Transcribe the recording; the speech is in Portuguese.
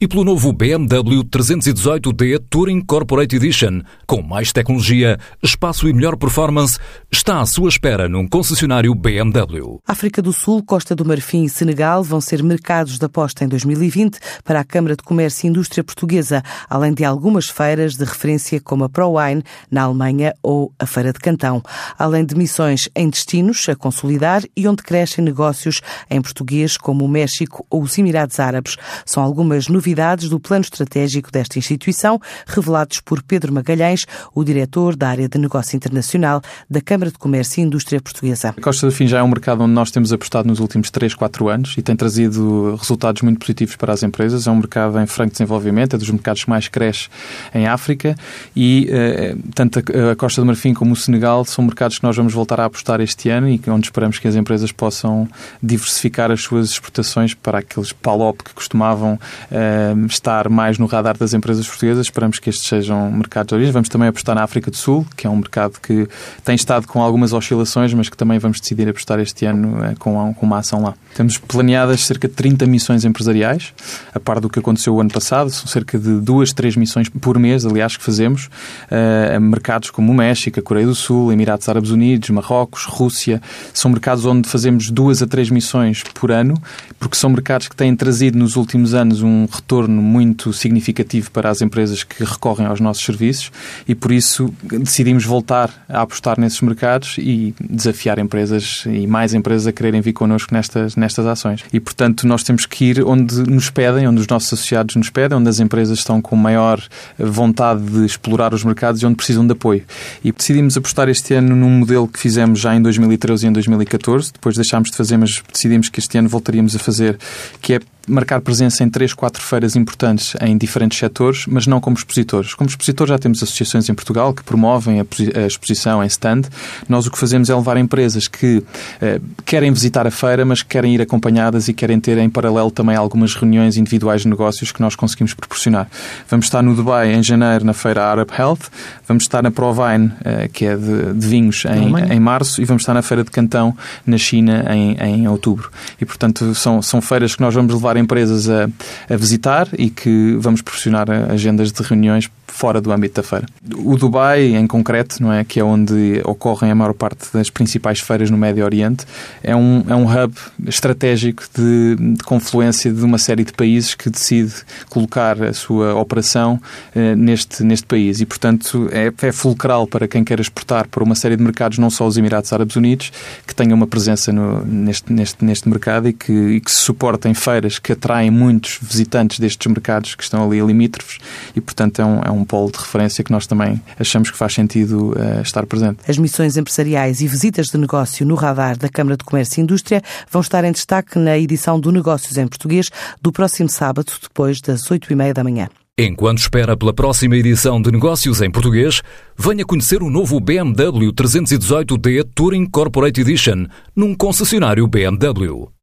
e pelo novo BMW 318D Touring Corporate Edition, com mais tecnologia, espaço e melhor performance, está à sua espera num concessionário BMW. África do Sul, Costa do Marfim e Senegal vão ser mercados de aposta em 2020 para a Câmara de Comércio e Indústria Portuguesa, além de algumas feiras de referência como a ProWine na Alemanha ou a Feira de Cantão, além de missões em destinos a consolidar e onde crescem negócios em português como o México ou os Emirados Árabes. São algumas novidades novidades do plano estratégico desta instituição, revelados por Pedro Magalhães, o diretor da área de negócio internacional da Câmara de Comércio e Indústria Portuguesa. A Costa do Fim já é um mercado onde nós temos apostado nos últimos 3, 4 anos e tem trazido resultados muito positivos para as empresas. É um mercado em franco desenvolvimento, é dos mercados que mais cresce em África e eh, tanto a Costa do Marfim como o Senegal são mercados que nós vamos voltar a apostar este ano e onde esperamos que as empresas possam diversificar as suas exportações para aqueles PALOP que costumavam eh, estar mais no radar das empresas portuguesas. Esperamos que estes sejam mercados de origem. Vamos também apostar na África do Sul, que é um mercado que tem estado com algumas oscilações, mas que também vamos decidir apostar este ano eh, com, com uma ação lá. Temos planeadas cerca de 30 missões empresariais, a par do que aconteceu o ano passado. São cerca de duas, três missões por mês, aliás, que fazemos uh, a mercados como o México, a Coreia do Sul, Emirados Árabes Unidos, Marrocos, Rússia. São mercados onde fazemos duas a três missões por ano, porque são mercados que têm trazido nos últimos anos um retorno retorno muito significativo para as empresas que recorrem aos nossos serviços e por isso decidimos voltar a apostar nesses mercados e desafiar empresas e mais empresas a quererem vir connosco nestas, nestas ações. E portanto nós temos que ir onde nos pedem, onde os nossos associados nos pedem, onde as empresas estão com maior vontade de explorar os mercados e onde precisam de apoio. E decidimos apostar este ano num modelo que fizemos já em 2013 e em 2014, depois deixámos de fazer, mas decidimos que este ano voltaríamos a fazer, que é marcar presença em três, quatro feiras importantes em diferentes setores, mas não como expositores. Como expositores já temos associações em Portugal que promovem a, exposição em stand. Nós o que fazemos é levar empresas que eh, querem visitar a feira, mas querem ir acompanhadas e querem ter em paralelo também algumas reuniões individuais de negócios que nós conseguimos proporcionar. Vamos estar no Dubai em janeiro na feira Arab Health, vamos estar na Provine, eh, que é de, de vinhos, em, em, março, e vamos estar na feira de Cantão na China em, em outubro. E portanto são, são feiras que nós vamos levar empresas a, a visitar e que vamos proporcionar agendas de reuniões fora do âmbito da feira. O Dubai, em concreto, não é, que é onde ocorrem a maior parte das principais feiras no Médio Oriente, é um, é um hub estratégico de, de confluência de uma série de países que decide colocar a sua operação eh, neste, neste país e, portanto, é, é fulcral para quem quer exportar para uma série de mercados, não só os Emirados Árabes Unidos, que tenha uma presença no, neste, neste, neste mercado e que, e que se suportem feiras que atraem muitos visitantes destes mercados que estão ali limítrofes e, portanto, é um, é um polo de referência que nós também achamos que faz sentido uh, estar presente. As missões empresariais e visitas de negócio no radar da Câmara de Comércio e Indústria vão estar em destaque na edição do Negócios em Português do próximo sábado, depois das oito e meia da manhã. Enquanto espera pela próxima edição de Negócios em Português, venha conhecer o novo BMW 318D Touring Corporate Edition num concessionário BMW.